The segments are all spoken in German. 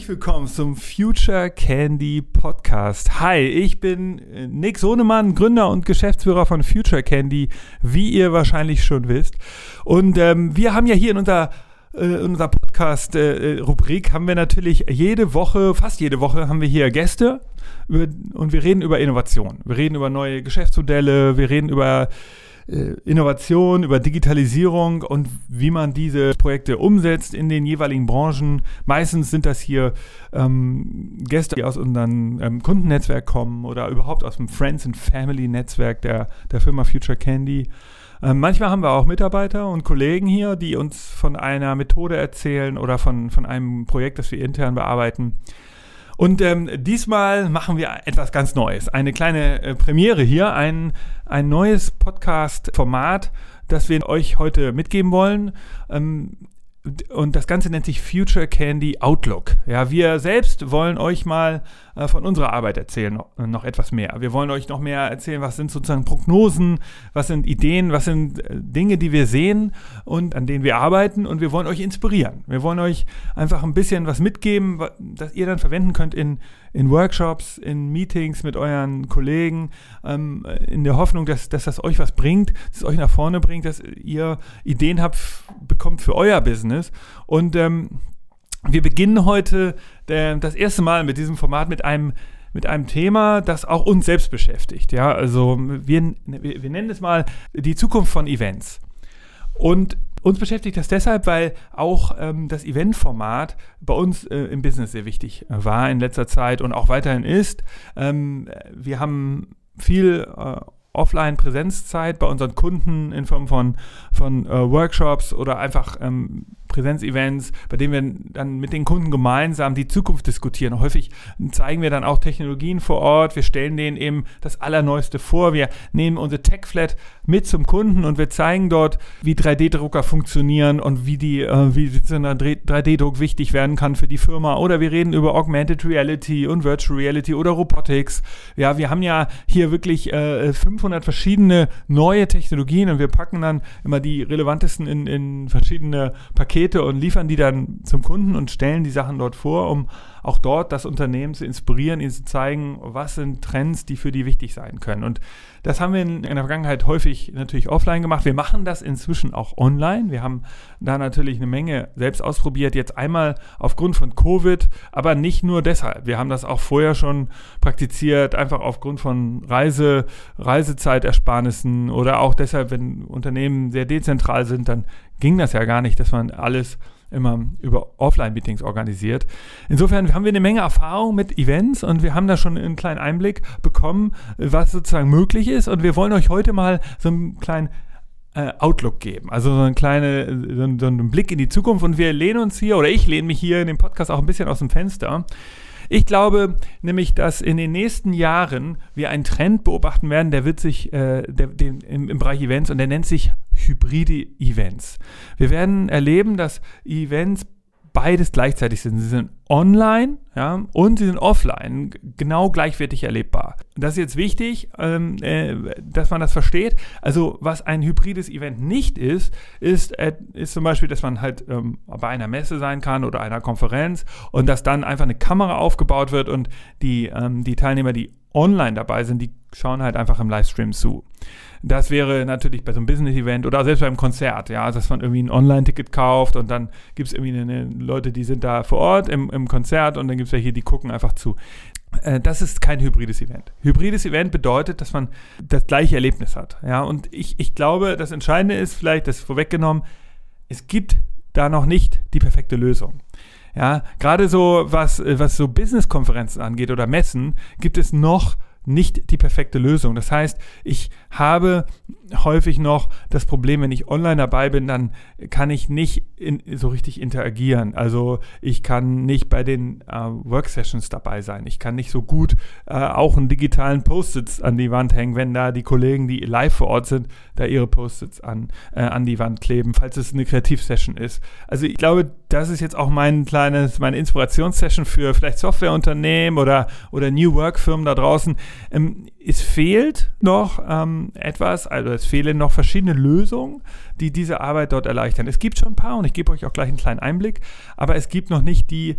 Herzlich willkommen zum Future Candy Podcast. Hi, ich bin äh, Nick Sohnemann, Gründer und Geschäftsführer von Future Candy, wie ihr wahrscheinlich schon wisst. Und ähm, wir haben ja hier in unserer äh, in unserer Podcast-Rubrik äh, haben wir natürlich jede Woche, fast jede Woche, haben wir hier Gäste über, und wir reden über Innovation. Wir reden über neue Geschäftsmodelle, wir reden über äh, Innovation, über Digitalisierung und wie man diese Projekte umsetzt in den jeweiligen Branchen. Meistens sind das hier ähm, Gäste, die aus unserem ähm, Kundennetzwerk kommen oder überhaupt aus dem Friends and Family Netzwerk der, der Firma Future Candy. Ähm, manchmal haben wir auch Mitarbeiter und Kollegen hier, die uns von einer Methode erzählen oder von, von einem Projekt, das wir intern bearbeiten. Und ähm, diesmal machen wir etwas ganz Neues. Eine kleine äh, Premiere hier, ein, ein neues Podcast-Format, das wir euch heute mitgeben wollen. Ähm, und das Ganze nennt sich Future Candy Outlook. Ja, wir selbst wollen euch mal äh, von unserer Arbeit erzählen, noch, noch, etwas mehr. Wir wollen euch noch mehr erzählen, was sind sozusagen Prognosen, was sind Ideen, was sind äh, Dinge, die wir sehen und an denen wir arbeiten und wir wollen euch inspirieren. Wir wollen euch einfach ein bisschen was mitgeben, das ihr dann verwenden könnt in, in Workshops, in Meetings mit euren Kollegen, ähm, in der Hoffnung, dass, dass das euch was bringt, dass es euch nach vorne bringt, dass ihr Ideen habt, bekommt für euer Business. Und ähm, wir beginnen heute äh, das erste Mal mit diesem Format mit einem mit einem Thema, das auch uns selbst beschäftigt. Ja, also wir, wir, nennen es mal die Zukunft von Events. Und uns beschäftigt das deshalb, weil auch ähm, das Eventformat bei uns äh, im Business sehr wichtig äh, war in letzter Zeit und auch weiterhin ist. Ähm, wir haben viel äh, Offline-Präsenzzeit bei unseren Kunden in Form von, von äh, Workshops oder einfach ähm, Präsenzevents, bei denen wir dann mit den Kunden gemeinsam die Zukunft diskutieren. Häufig zeigen wir dann auch Technologien vor Ort. Wir stellen denen eben das Allerneueste vor. Wir nehmen unsere TechFlat mit zum Kunden und wir zeigen dort, wie 3D-Drucker funktionieren und wie die, äh, wie so ein 3D-Druck wichtig werden kann für die Firma. Oder wir reden über Augmented Reality und Virtual Reality oder Robotics. Ja, wir haben ja hier wirklich äh, 500 verschiedene neue Technologien und wir packen dann immer die relevantesten in, in verschiedene Pakete Pakete und liefern die dann zum Kunden und stellen die Sachen dort vor, um auch dort das Unternehmen zu inspirieren, ihnen zu zeigen, was sind Trends, die für die wichtig sein können. Und das haben wir in, der Vergangenheit häufig natürlich offline gemacht. Wir machen das inzwischen auch online. Wir haben da natürlich eine Menge selbst ausprobiert, jetzt einmal aufgrund von Covid, aber nicht nur deshalb. Wir haben das auch vorher schon praktiziert, einfach aufgrund von Reise, Reisezeitersparnissen oder auch deshalb, wenn Unternehmen sehr dezentral sind, dann ging das ja gar nicht, dass man alles immer über Offline-Meetings organisiert. Insofern haben wir eine Menge Erfahrung mit Events und wir haben da schon einen kleinen Einblick bekommen, was sozusagen möglich ist. Und wir wollen euch heute mal so einen kleinen äh, Outlook geben. Also so, eine kleine, so, so einen Blick in die Zukunft. Und wir lehnen uns hier, oder ich lehne mich hier in dem Podcast auch ein bisschen aus dem Fenster. Ich glaube nämlich, dass in den nächsten Jahren wir einen Trend beobachten werden, der wird sich äh, der, den, im, im Bereich Events und der nennt sich hybride Events. Wir werden erleben, dass Events beides gleichzeitig sind. Sie sind online ja, und sie sind offline, genau gleichwertig erlebbar. Das ist jetzt wichtig, ähm, äh, dass man das versteht. Also was ein hybrides Event nicht ist, ist, äh, ist zum Beispiel, dass man halt ähm, bei einer Messe sein kann oder einer Konferenz und dass dann einfach eine Kamera aufgebaut wird und die, ähm, die Teilnehmer, die online dabei sind, die schauen halt einfach im Livestream zu. Das wäre natürlich bei so einem Business-Event oder selbst beim Konzert, ja, dass man irgendwie ein Online-Ticket kauft und dann gibt es irgendwie eine, Leute, die sind da vor Ort im, im Konzert und dann gibt es welche, die gucken einfach zu. Äh, das ist kein hybrides Event. Hybrides Event bedeutet, dass man das gleiche Erlebnis hat. Ja, und ich, ich glaube, das Entscheidende ist vielleicht, das vorweggenommen, es gibt da noch nicht die perfekte Lösung. Ja, gerade so, was, was so Business-Konferenzen angeht oder Messen, gibt es noch nicht die perfekte Lösung. Das heißt, ich habe häufig noch das Problem, wenn ich online dabei bin, dann kann ich nicht in, so richtig interagieren. Also ich kann nicht bei den äh, Worksessions dabei sein. Ich kann nicht so gut äh, auch einen digitalen Post-its an die Wand hängen, wenn da die Kollegen, die live vor Ort sind, da ihre Post-its an, äh, an die Wand kleben, falls es eine Kreativsession ist. Also ich glaube, das ist jetzt auch mein kleines, meine Inspirationssession für vielleicht Softwareunternehmen oder, oder New Work-Firmen da draußen. Ähm, es fehlt noch ähm, etwas, also es fehlen noch verschiedene Lösungen, die diese Arbeit dort erleichtern. Es gibt schon ein paar und ich gebe euch auch gleich einen kleinen Einblick, aber es gibt noch nicht die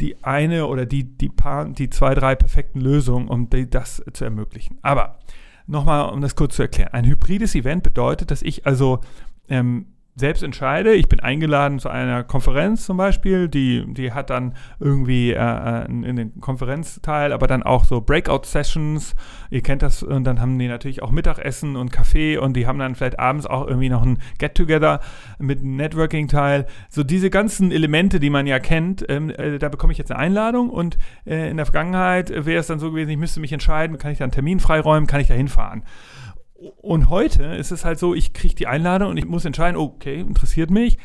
die eine oder die, die paar, die zwei, drei perfekten Lösungen, um die, das zu ermöglichen. Aber nochmal, um das kurz zu erklären. Ein hybrides Event bedeutet, dass ich also ähm, selbst entscheide. Ich bin eingeladen zu einer Konferenz zum Beispiel, die, die hat dann irgendwie äh, äh den Konferenzteil, aber dann auch so Breakout-Sessions. Ihr kennt das, und dann haben die natürlich auch Mittagessen und Kaffee und die haben dann vielleicht abends auch irgendwie noch ein Get-Together mit einem Networking-Teil. So diese ganzen Elemente, die man ja kennt, ähm, äh, da bekomme ich jetzt eine Einladung und äh, in der Vergangenheit wäre es dann so gewesen, ich müsste mich entscheiden, kann ich da einen Termin freiräumen, kann ich da hinfahren. Und heute ist es halt so, ich kriege die Einladung und ich muss entscheiden, okay, interessiert mich.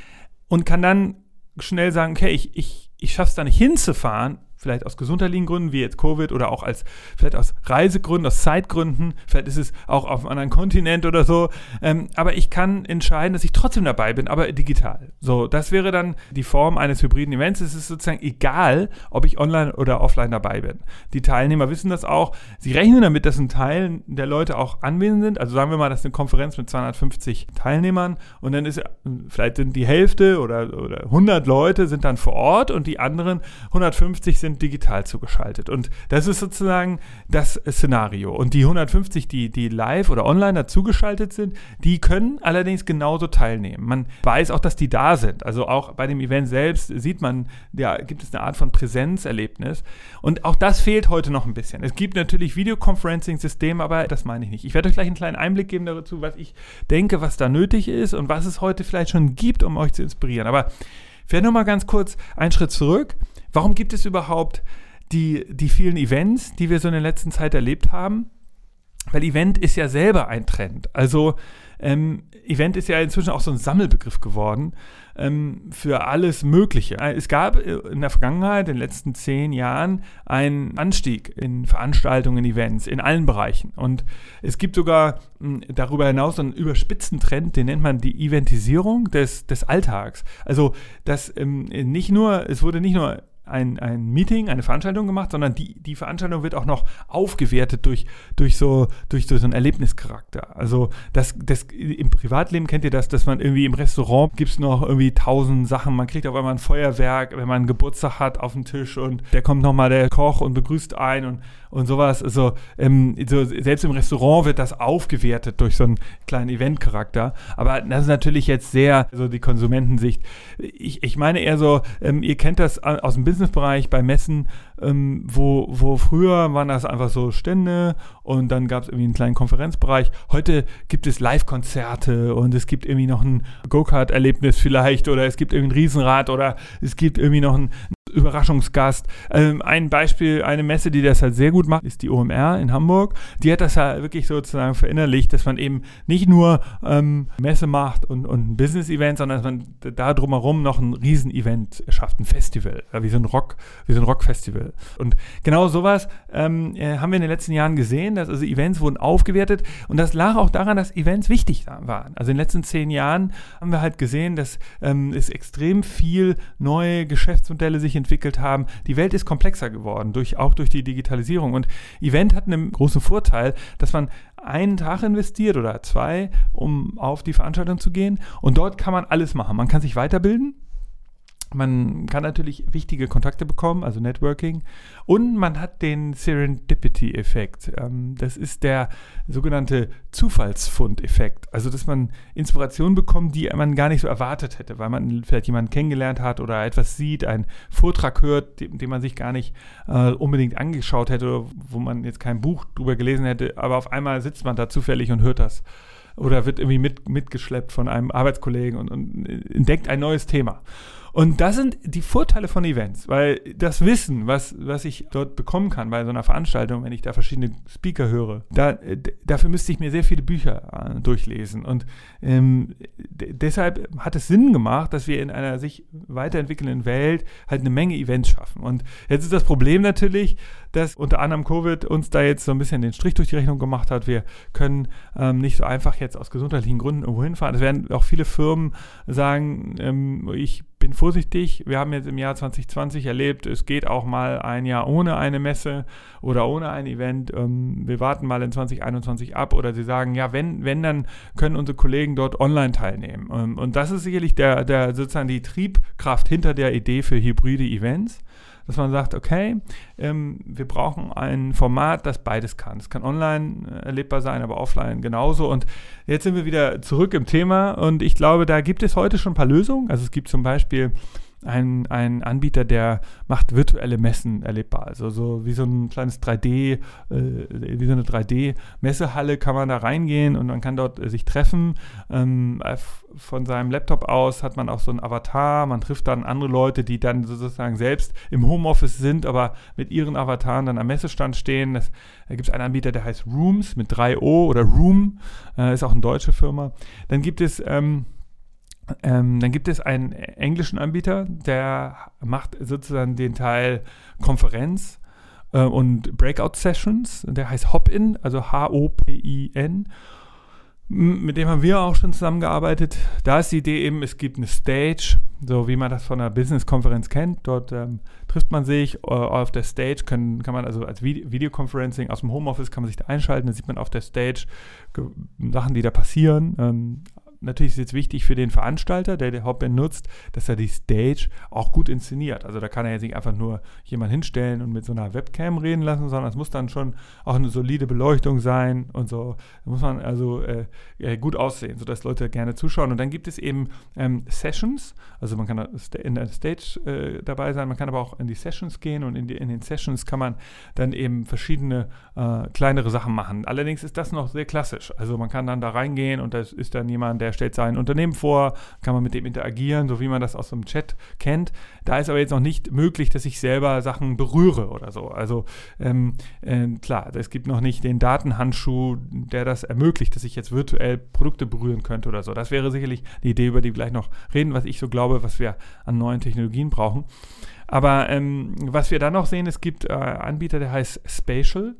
Und kann dann schnell sagen, okay, ich, ich, ich schaffe es da nicht hinzufahren, vielleicht aus gesundheitlichen Gründen, wie jetzt Covid, oder auch als vielleicht aus Reisegründen, aus Zeitgründen, vielleicht ist es auch auf einem anderen Kontinent oder so. Ähm, aber ich kann entscheiden, dass ich trotzdem dabei bin, aber digital. So, das wäre dann die Form eines hybriden Events. Es ist sozusagen egal, ob ich online oder offline dabei bin. Die Teilnehmer wissen das auch. Sie rechnen damit, dass ein Teil der Leute auch anwesend sind. Also sagen wir mal, das ist eine Konferenz mit 250 Teilnehmern und dann ist vielleicht sind die Hälfte oder, oder 100 Leute sind dann vor Ort und die anderen 150 sind sind digital zugeschaltet. Und das ist sozusagen das Szenario. Und die 150, die, die live oder online dazugeschaltet sind, die können allerdings genauso teilnehmen. Man weiß auch, dass die da sind. Also auch bei dem Event selbst sieht man, ja, gibt es eine Art von Präsenzerlebnis. Und auch das fehlt heute noch ein bisschen. Es gibt natürlich Videoconferencing-Systeme, aber das meine ich nicht. Ich werde euch gleich einen kleinen Einblick geben dazu, was ich denke, was da nötig ist und was es heute vielleicht schon gibt, um euch zu inspirieren. Aber ich werde nur mal ganz kurz einen Schritt zurück. Warum gibt es überhaupt die, die vielen Events, die wir so in der letzten Zeit erlebt haben? Weil Event ist ja selber ein Trend. Also ähm, Event ist ja inzwischen auch so ein Sammelbegriff geworden ähm, für alles Mögliche. Es gab äh, in der Vergangenheit, in den letzten zehn Jahren, einen Anstieg in Veranstaltungen, Events, in allen Bereichen. Und es gibt sogar mh, hm, darüber hinaus einen überspitzten Trend, den nennt man die Eventisierung des, des Alltags. Also, dass ähm, nicht nur, es wurde nicht nur ein, ein Meeting, eine Veranstaltung gemacht, sondern die, die Veranstaltung wird auch noch aufgewertet durch, durch, so, durch so einen Erlebnischarakter. Also das, das, im Privatleben kennt ihr das, dass man irgendwie im Restaurant gibt es noch irgendwie tausend Sachen. Man kriegt auf einmal ein Feuerwerk, wenn man einen Geburtstag hat auf dem Tisch und der kommt nochmal der Koch und begrüßt ein und, und sowas. Also ähm, so, selbst im Restaurant wird das aufgewertet durch so einen kleinen Eventcharakter. Aber das ist natürlich jetzt sehr so die Konsumentensicht. Ich, ich meine eher so, ähm, ihr kennt das aus dem Business Businessbereich bei Messen, ähm, wo, wo früher waren das einfach so Stände und dann gab es irgendwie einen kleinen Konferenzbereich. Heute gibt es Live-Konzerte und es gibt irgendwie noch ein Go-Kart-Erlebnis vielleicht oder es gibt irgendwie ein Riesenrad oder es gibt irgendwie noch ein Überraschungsgast. Ähm, ein Beispiel, eine Messe, die das halt sehr gut macht, ist die OMR in Hamburg. Die hat das ja wirklich sozusagen verinnerlicht, dass man eben nicht nur ähm, Messe macht und, und ein Business-Event, sondern dass man da drumherum noch ein Riesen-Event schafft, ein Festival, wie so ein Rock, wie so ein Rockfestival. Und genau sowas ähm, äh, haben wir in den letzten Jahren gesehen, dass also Events wurden aufgewertet und das lag auch daran, dass Events wichtig waren. Also in den letzten zehn Jahren haben wir halt gesehen, dass ähm, es extrem viel neue Geschäftsmodelle sich entwickelt haben. Die Welt ist komplexer geworden, durch, auch durch die Digitalisierung. Und Event hat einen großen Vorteil, dass man einen Tag investiert oder zwei, um auf die Veranstaltung zu gehen. Und dort kann man alles machen. Man kann sich weiterbilden. Man kann natürlich wichtige Kontakte bekommen, also Networking. Und man hat den Serendipity-Effekt. Ähm, das ist der sogenannte Zufallsfund-Effekt. Also, dass man Inspiration bekommt, die man gar nicht so erwartet hätte, weil man vielleicht jemanden kennengelernt hat oder etwas sieht, einen Vortrag hört, den, man sich gar nicht äh, unbedingt angeschaut hätte, wo man jetzt kein Buch drüber gelesen hätte. Aber auf einmal sitzt man da zufällig und hört das oder wird irgendwie mit, mitgeschleppt von einem Arbeitskollegen und, und entdeckt ein neues Thema. Und das sind die Vorteile von Events, weil das Wissen, was, was ich dort bekommen kann bei so einer Veranstaltung, wenn ich da verschiedene Speaker höre, da, dafür müsste ich mir sehr viele Bücher äh, durchlesen. Und ähm, deshalb hat es Sinn gemacht, dass wir in einer sich weiterentwickelnden Welt halt eine Menge Events schaffen. Und jetzt ist das Problem natürlich, dass unter anderem Covid uns da jetzt so ein bisschen den Strich durch die Rechnung gemacht hat. Wir können ähm, nicht so einfach jetzt aus gesundheitlichen Gründen irgendwo hinfahren. Es werden auch viele Firmen sagen, ähm, ich bin vorsichtig. Wir haben jetzt im Jahr 2020 erlebt, es geht auch mal ein Jahr ohne eine Messe oder ohne ein Event. Ähm, wir warten mal in 2021 ab oder sie sagen, ja, wenn, wenn, dann können unsere Kollegen dort online teilnehmen. Ähm, und das ist sicherlich der, der sozusagen die Triebkraft hinter der Idee für hybride Events dass man sagt, okay, ähm, wir brauchen ein Format, das beides kann. Es kann online äh, erlebbar sein, aber offline genauso. Und jetzt sind wir wieder zurück im Thema und ich glaube, da gibt es heute schon ein paar Lösungen. Also es gibt zum Beispiel ein, ein Anbieter, der macht virtuelle Messen erlebbar. Also so wie so ein kleines 3D, äh, wie so eine 3D-Messehalle kann man da reingehen und man kann dort äh, sich treffen. Ähm, von seinem Laptop aus hat man auch so ein Avatar. Man trifft dann andere Leute, die dann sozusagen selbst im Homeoffice sind, aber mit ihren Avataren dann am Messestand stehen. Das, da gibt es einen Anbieter, der heißt Rooms mit 3O oder Room, äh, ist auch eine deutsche Firma. Dann gibt es ähm, ähm, dann gibt es einen englischen Anbieter, der macht sozusagen den Teil Konferenz äh, und Breakout Sessions. Der heißt Hopin, also H-O-P-I-N. Mit dem haben wir auch schon zusammengearbeitet. Da ist die Idee eben, es gibt eine Stage, so wie man das von einer Business-Konferenz kennt. Dort ähm, trifft man sich äh, auf der Stage, können, kann man also als Vide Videoconferencing aus dem Homeoffice kann man sich da einschalten, dann sieht man auf der Stage Sachen, die da passieren. Ähm, natürlich ist es jetzt wichtig für den Veranstalter, der den Hopband nutzt, dass er die Stage auch gut inszeniert. Also da kann er jetzt nicht einfach nur jemanden hinstellen und mit so einer Webcam reden lassen, sondern es muss dann schon auch eine solide Beleuchtung sein und so. Da muss man also äh, äh gut aussehen, sodass Leute gerne zuschauen. Und dann gibt es eben ähm, Sessions, also man kann in der Stage äh, dabei sein, man kann aber auch in die Sessions gehen und in, die, in den Sessions kann man dann eben verschiedene äh, kleinere Sachen machen. Allerdings ist das noch sehr klassisch. Also man kann dann da reingehen und da ist dann jemand, der stellt sein Unternehmen vor, kann man mit dem interagieren, so wie man das aus dem Chat kennt. Da ist aber jetzt noch nicht möglich, dass ich selber Sachen berühre oder so. Also ähm, äh, klar, es gibt noch nicht den Datenhandschuh, der das ermöglicht, dass ich jetzt virtuell Produkte berühren könnte oder so. Das wäre sicherlich die Idee, über die wir gleich noch reden, was ich so glaube, was wir an neuen Technologien brauchen. Aber ähm, was wir dann noch sehen, es gibt äh, Anbieter, der heißt Spatial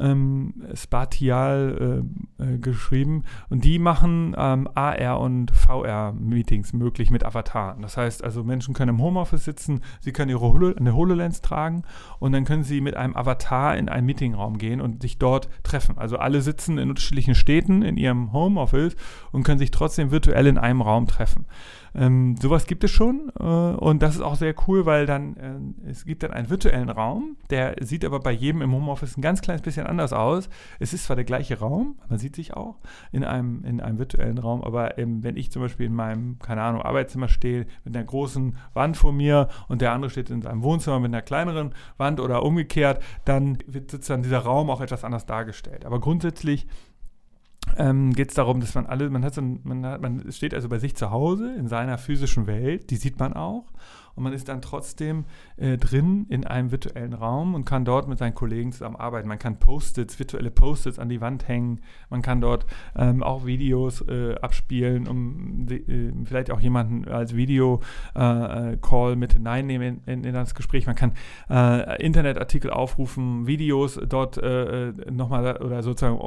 ähm, Spatial äh, äh, geschrieben und die machen ähm, AR und VR-Meetings möglich mit Avataren. Das heißt also, Menschen können im Homeoffice sitzen, sie können ihre Holo eine HoloLens tragen und dann können sie mit einem Avatar in einen Meetingraum gehen und sich dort treffen. Also alle sitzen in unterschiedlichen Städten in ihrem Homeoffice und können sich trotzdem virtuell in einem Raum treffen. Ähm, sowas gibt es schon äh, und das ist auch sehr cool, weil dann äh, es gibt dann einen virtuellen Raum, der sieht aber bei jedem im Homeoffice ein ganz kleines bisschen anders aus. Es ist zwar der gleiche Raum, man sieht sich auch in einem, in einem virtuellen Raum, aber ähm, wenn ich zum Beispiel in meinem, keine Ahnung, Arbeitszimmer stehe mit einer großen Wand vor mir und der andere steht in seinem Wohnzimmer mit einer kleineren Wand oder umgekehrt, dann wird sozusagen dieser Raum auch etwas anders dargestellt. Aber grundsätzlich ähm, geht es darum, dass man alle, man hat so ein, man, hat, man steht also bei sich zu Hause in seiner physischen Welt, die sieht man auch und man ist dann trotzdem äh, drin in einem virtuellen Raum und kann dort mit seinen Kollegen zusammen arbeiten. Man kann Post-its, virtuelle Post-its an die Wand hängen, man kann dort ähm, auch Videos äh, abspielen, um äh, vielleicht auch jemanden als Video-Call äh, mit hineinnehmen in, in, in, das Gespräch. Man kann äh, Internetartikel aufrufen, Videos dort äh, nochmal oder sozusagen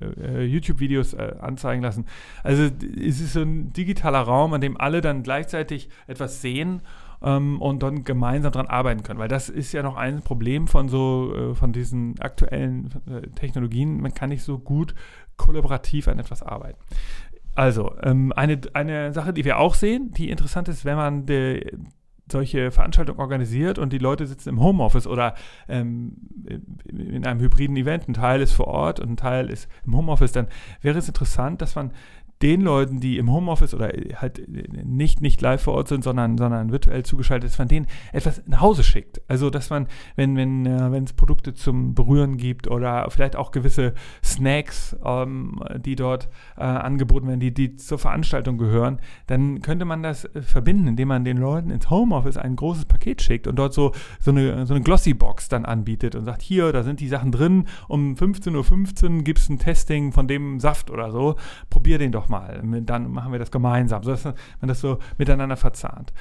YouTube-Videos anzeigen lassen. Also es ist so ein digitaler Raum, an dem alle dann gleichzeitig etwas sehen ähm, und dann gemeinsam daran arbeiten können. Weil das ist ja noch ein Problem von so, äh, von diesen aktuellen äh, Technologien. Man kann nicht so gut kollaborativ an etwas arbeiten. Also, ähm, eine, eine Sache, die wir auch sehen, die interessant ist, wenn man de, solche Veranstaltungen organisiert und die Leute sitzen im Homeoffice oder ähm, in einem hybriden Event, ein Teil ist vor Ort und ein Teil ist im Homeoffice, dann wäre es interessant, dass man den Leuten, die im Homeoffice oder halt nicht, nicht live vor Ort sind, sondern, sondern virtuell zugeschaltet ist, man denen etwas nach Hause schickt. Also, dass man, wenn, wenn, äh, es Produkte zum Berühren gibt oder vielleicht auch gewisse Snacks, ähm, die dort äh, angeboten werden, die, die zur Veranstaltung gehören, dann könnte man das äh, verbinden, indem man den Leuten ins Homeoffice ein großes Paket schickt und dort so, so eine, so eine Glossy-Box dann anbietet und sagt, hier, da sind die Sachen drin, um 15.15 Uhr gibt es ein Testing von dem Saft oder so, probier den doch doch mal, dann machen wir das gemeinsam, sodass man das so miteinander verzahnt.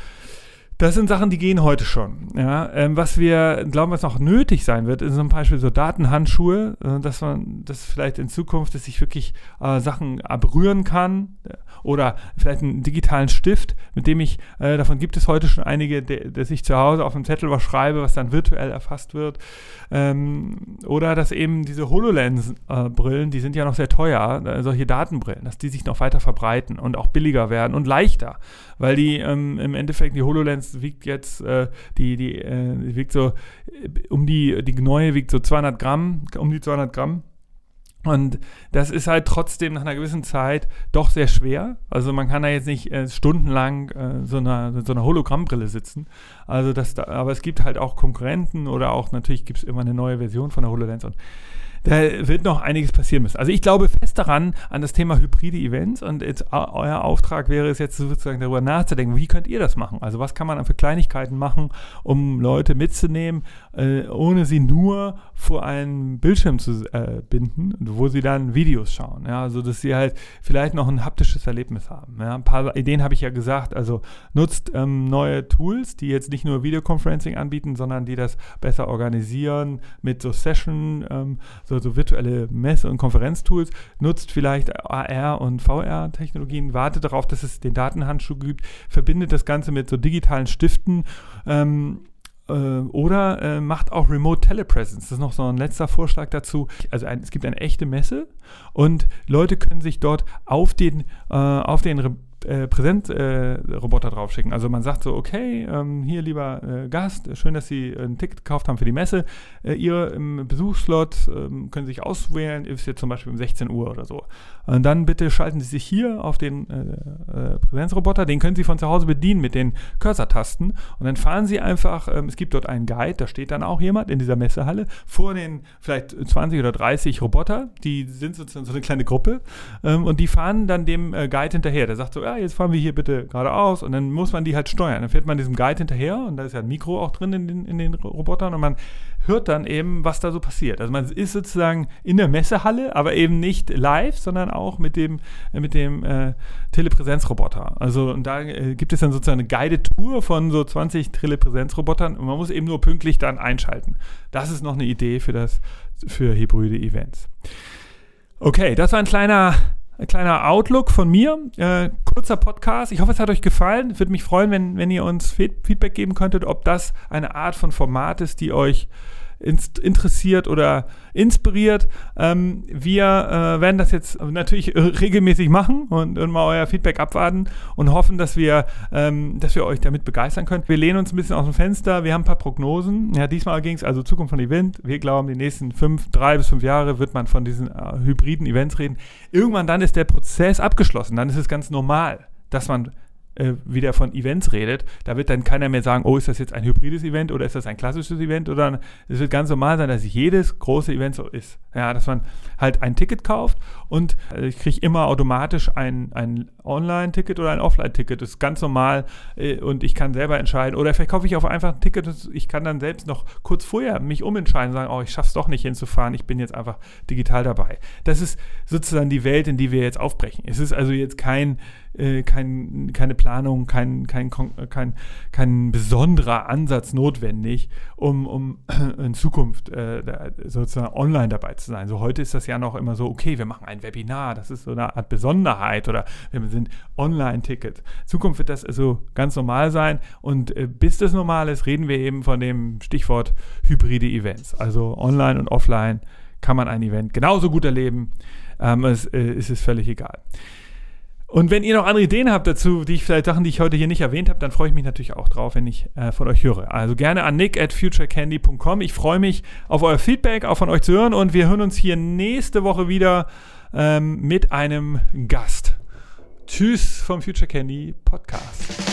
Das sind Sachen, die gehen heute schon. Ja, ähm, was wir glauben, was noch nötig sein wird, ist zum Beispiel so Datenhandschuhe, äh, dass man das vielleicht in Zukunft, dass ich wirklich äh, Sachen berühren kann äh, oder vielleicht einen digitalen Stift, mit dem ich, äh, davon gibt es heute schon einige, dass ich zu Hause auf einem Zettel was schreibe, was dann virtuell erfasst wird. Ähm, oder dass eben diese HoloLens-Brillen, die sind ja noch sehr teuer, äh, solche Datenbrillen, dass die sich noch weiter verbreiten und auch billiger werden und leichter, weil die ähm, im Endeffekt die HoloLens HoloLens wiegt jetzt, äh, die, die, äh, wiegt so, um die, die neue wiegt so 200 Gramm, um die 200 Gramm. Und das ist halt trotzdem nach einer gewissen Zeit doch sehr schwer. Also man kann da jetzt nicht äh, stundenlang äh, so einer so einer Hologrammbrille sitzen. Also das da, aber es gibt halt auch Konkurrenten oder auch natürlich gibt es immer eine neue Version von der HoloLens und da wird noch einiges passieren müssen. Also ich glaube fest daran, an das Thema hybride Events und jetzt euer Auftrag wäre es jetzt sozusagen darüber nachzudenken, wie könnt ihr das machen? Also was kann man für Kleinigkeiten machen, um Leute mitzunehmen, äh, ohne sie nur vor einen Bildschirm zu äh, binden, wo sie dann Videos schauen. Ja, also dass sie halt vielleicht noch ein haptisches Erlebnis haben. Ja, ein paar Ideen habe ich ja gesagt. Also nutzt ähm, neue Tools, die jetzt nicht nur Videoconferencing anbieten, sondern die das besser organisieren mit so Session, ähm, so so, so virtuelle Messe- und Konferenztools, nutzt vielleicht AR- und VR-Technologien, wartet darauf, dass es den Datenhandschuh gibt, verbindet das Ganze mit so digitalen Stiften. Ähm, äh, oder äh, macht auch Remote Telepresence. Das ist noch so ein letzter Vorschlag dazu. Also ein, es gibt eine echte Messe und Leute können sich dort auf den, äh, auf den äh, Präsentroboter äh, draufschicken. Also man sagt so, okay, ähm, hier lieber äh, Gast, schön, dass Sie ein Ticket gekauft haben für die Messe. Äh, ihr im Besuchsslot ähm, können sich auswählen, ist jetzt zum Beispiel um 16 Uhr oder so. Und dann bitte schalten Sie sich hier auf den äh, äh, Präsenzroboter, den können Sie von zu Hause bedienen mit den Cursor-Tasten. Und dann fahren Sie einfach, ähm, es gibt dort einen Guide, da steht dann auch jemand in dieser Messehalle vor den vielleicht 20 oder 30 Roboter, die sind sozusagen so eine kleine Gruppe ähm, und die fahren dann dem Guide hinterher. Der sagt so, ja, jetzt fahren wir hier bitte geradeaus und dann muss man die halt steuern. Dann fährt man diesem Guide hinterher und da ist ja ein Mikro auch drin in den, in den Robotern und man hört dann eben, was da so passiert. Also man ist sozusagen in der Messehalle, aber eben nicht live, sondern auch mit dem, äh, mit dem äh, Telepräsenzroboter. Also und da äh, gibt es dann sozusagen eine Guided Tour von so 20 Telepräsenzrobotern und man muss eben nur pünktlich dann einschalten. Das ist noch eine Idee für das, für hybride Events. Okay, das war ein kleiner ein kleiner Outlook von mir. Äh, kurzer Podcast. Ich hoffe, es hat euch gefallen. Würde mich freuen, wenn, wenn ihr uns Feedback geben könntet, ob das eine Art von Format ist, die euch interessiert oder inspiriert. Ähm, wir äh, werden das jetzt natürlich regelmäßig machen und, und, mal euer Feedback abwarten und hoffen, dass wir, ähm, dass wir euch damit begeistern können. Wir lehnen uns ein bisschen aus dem Fenster. Wir haben ein paar Prognosen. Ja, diesmal ging es also Zukunft von Event. Wir glauben, die nächsten fünf, drei bis fünf Jahre wird man von diesen äh, hybriden Events reden. Irgendwann dann ist der Prozess abgeschlossen. Dann ist es ganz normal, dass man äh, wieder von Events redet, da wird dann keiner mehr sagen, oh, ist das jetzt ein hybrides Event oder ist das ein klassisches Event oder es wird ganz normal sein, dass jedes große Event so ist. Ja, dass man halt ein Ticket kauft und äh, ich kriege immer automatisch ein, ein Online-Ticket oder ein Offline-Ticket. Das ist ganz normal äh, und ich kann selber entscheiden. Oder vielleicht kaufe ich auch einfach ein Ticket, ich kann dann selbst noch kurz vorher mich umentscheiden und sagen, oh, ich schaffe es doch nicht hinzufahren, ich bin jetzt einfach digital dabei. Das ist sozusagen die Welt, in die wir jetzt aufbrechen. Es ist also jetzt kein äh, kein, keine Planung, kein, kein, kein, kein besonderer Ansatz notwendig, um, um in Zukunft äh, sozusagen online dabei zu sein. So heute ist das ja noch immer so, okay, wir machen ein Webinar, das ist so eine Art Besonderheit oder wir sind Online-Ticket. Zukunft wird das also ganz normal sein und äh, bis das normal ist, reden wir eben von dem Stichwort hybride Events. Also online und offline kann man ein Event genauso gut erleben. Ähm, es, äh, es ist völlig egal. Und wenn ihr noch andere Ideen habt dazu, die ich vielleicht Sachen, die ich heute hier nicht erwähnt habe, dann freue ich mich natürlich auch drauf, wenn ich äh, von euch höre. Also gerne an nick at futurecandy.com. Ich freue mich auf euer Feedback, auch von euch zu hören und wir hören uns hier nächste Woche wieder ähm, mit einem Gast. Tschüss vom Future Candy Podcast.